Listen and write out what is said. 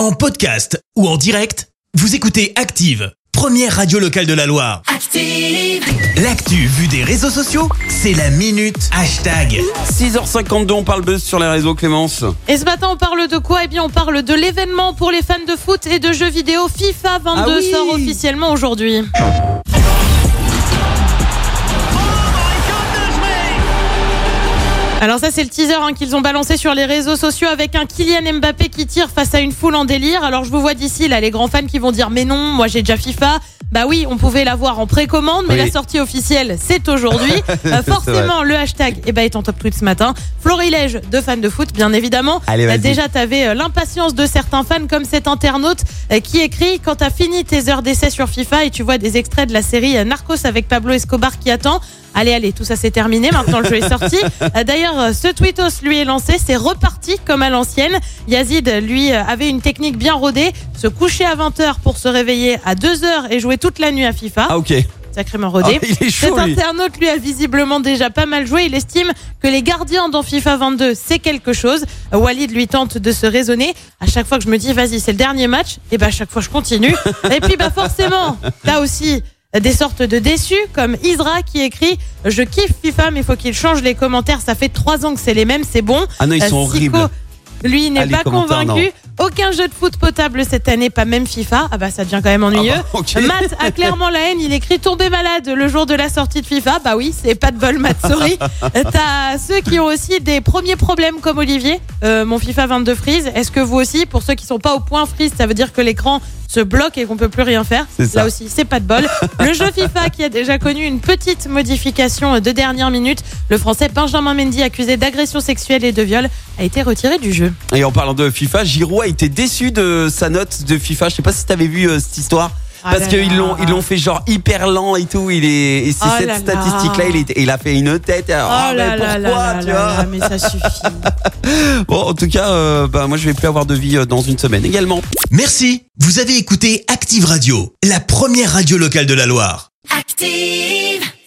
En podcast ou en direct, vous écoutez Active, première radio locale de la Loire. Active. L'actu vue des réseaux sociaux, c'est la minute hashtag. 6h52, on parle buzz sur les réseaux, Clémence. Et ce matin, on parle de quoi? Eh bien, on parle de l'événement pour les fans de foot et de jeux vidéo FIFA 22 Ah oui sort officiellement aujourd'hui. Alors ça c'est le teaser hein, qu'ils ont balancé sur les réseaux sociaux avec un Kylian Mbappé qui tire face à une foule en délire. Alors je vous vois d'ici là les grands fans qui vont dire mais non moi j'ai déjà FIFA. Bah oui on pouvait l'avoir en précommande mais Oui. la sortie officielle c'est aujourd'hui. Euh, forcément le hashtag eh ben, est en top tweet ce matin. Florilège de fans de foot bien évidemment. Allez, vas-y. déjà t'avais euh, l'impatience de certains fans comme cet internaute qui écrit quand t'as fini tes heures d'essai sur FIFA et tu vois des extraits de la série Narcos avec Pablo Escobar qui attend. Allez, allez, tout ça c'est terminé. Maintenant le jeu est sorti. Euh, D'ailleurs, euh, ce tweetos lui est lancé, c'est reparti comme à l'ancienne. Yazid, lui, euh, avait une technique bien rodée, se coucher à 20h pour se réveiller à 2h et jouer toute la nuit à FIFA. Ah, ok. Sacrément rodé. Ah, il est chaud, Cet lui. internaute lui a visiblement déjà pas mal joué. Il estime que les gardiens dans FIFA 22 c'est quelque chose. Walid lui tente de se raisonner. À chaque fois que je me dis vas-y c'est le dernier match, et ben à chaque fois je continue. et puis bah forcément t'as aussi des sortes de déçus comme Isra qui écrit je kiffe FIFA mais il faut qu'il change les commentaires. Ça fait trois ans que c'est les mêmes, c'est bon. Ah non, ils sont Euh, horribles. Lui n'est Ah, pas convaincu. Aucun jeu de foot potable cette année, pas même FIFA. Ah bah ça devient quand même ennuyeux. Ah bah. Matt a clairement la haine. Il écrit tomber malade le jour de la sortie de FIFA. Bah oui, c'est pas de bol, Matt. Sorry. T'as ceux qui ont aussi des premiers problèmes comme Olivier. Euh, mon FIFA 22 freeze. Est-ce que vous aussi, pour ceux qui sont pas au point freeze, ça veut dire que l'écran se bloque et qu'on peut plus rien faire. Là aussi, c'est pas de bol. Le jeu FIFA qui a déjà connu une petite modification de dernière minute. Le français Benjamin Mendy, accusé d'agression sexuelle et de viol, a été retiré du jeu. Et en parlant de FIFA, Giroud a été déçu de sa note de FIFA. Je sais pas si t'avais vu euh, cette histoire. Ah Parce qu'ils l'ont ils l'ont fait genre hyper lent et tout. Il est et c'est Oh cette statistique là. Il, est- il a fait une tête. Ah, oh mais là là pourquoi là tu là vois? là, mais ça suffit. Bon, en tout cas, euh, bah moi je vais plus avoir de vie euh, dans une semaine également. Merci, vous avez écouté Active Radio, la première radio locale de la Loire. Active.